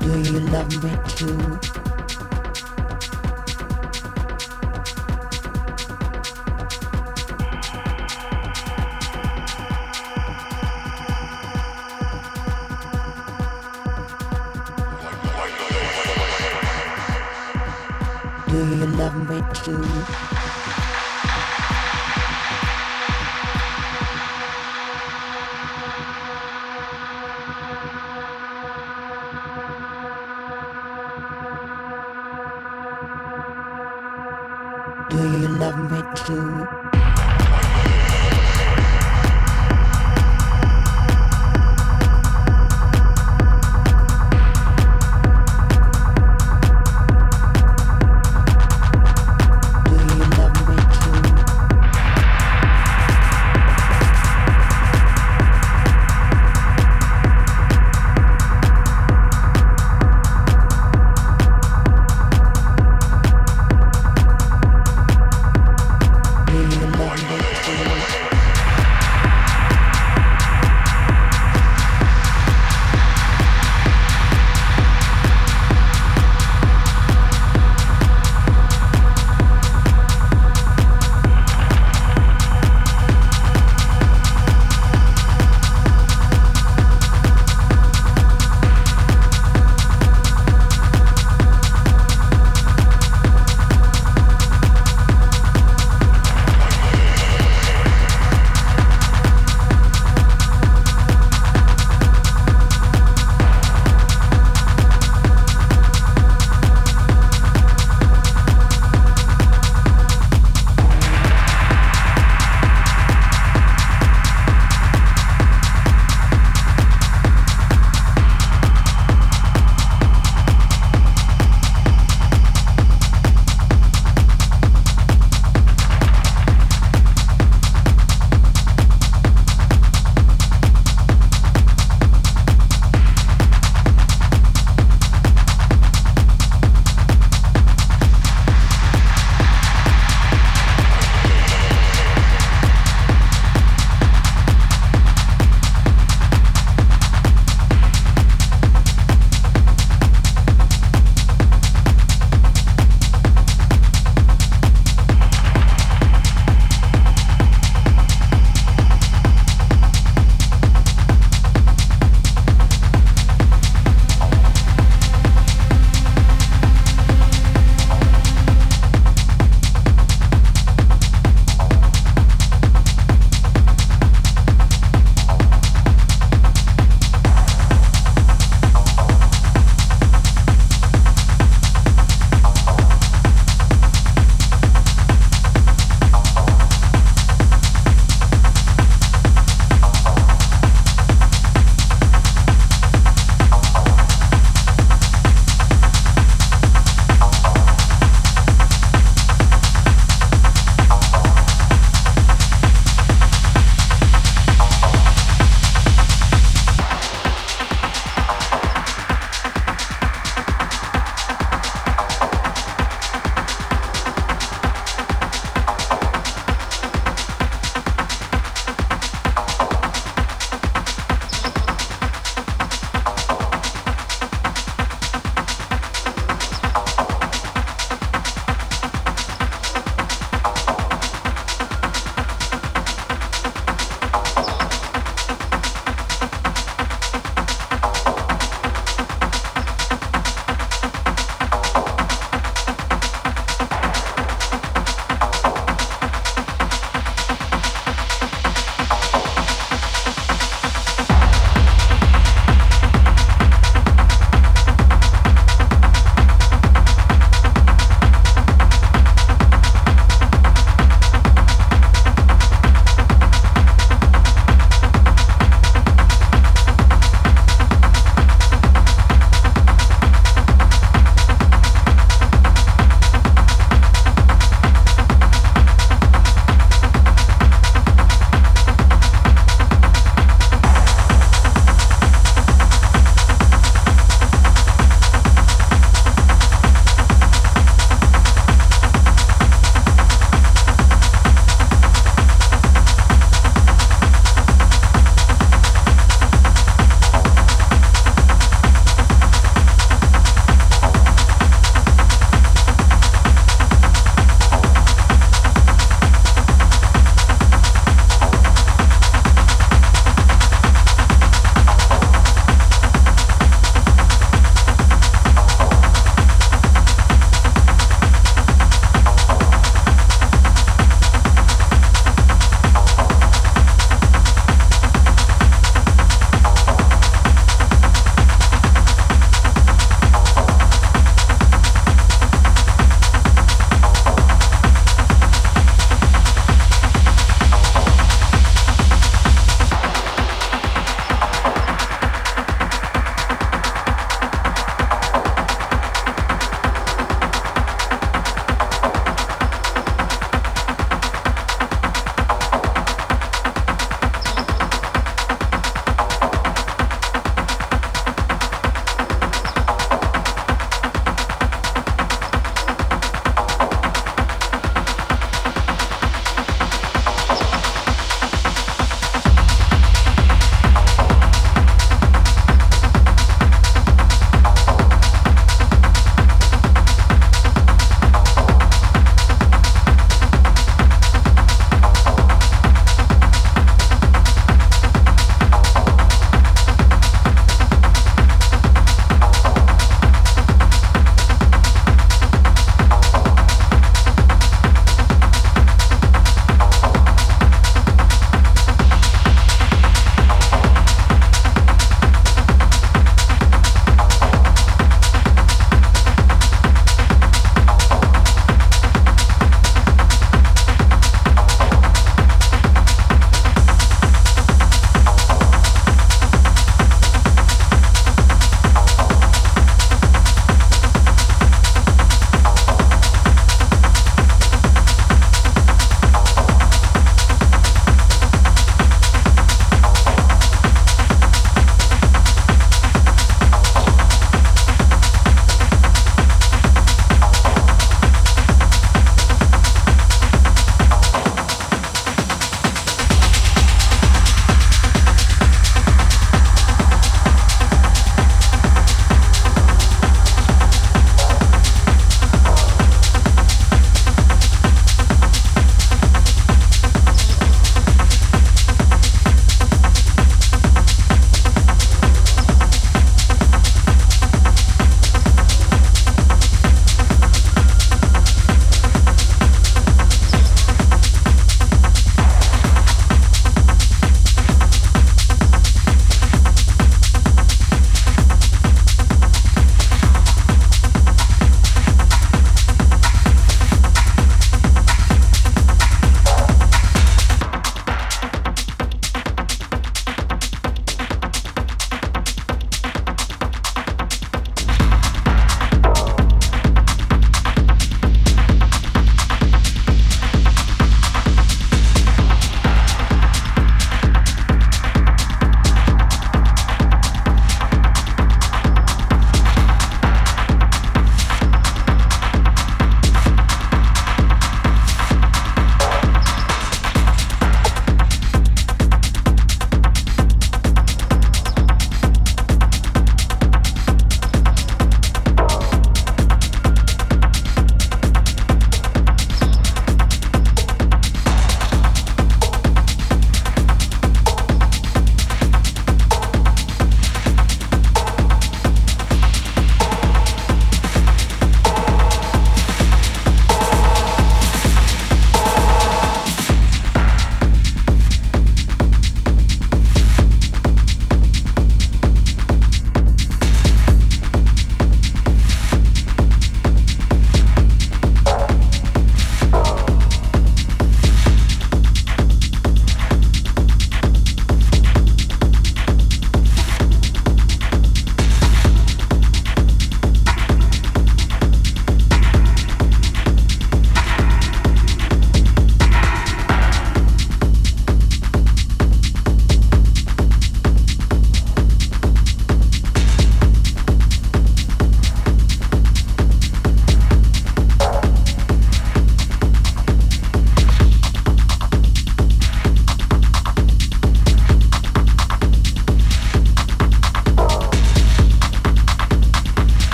Do you love me too? Do you love me too?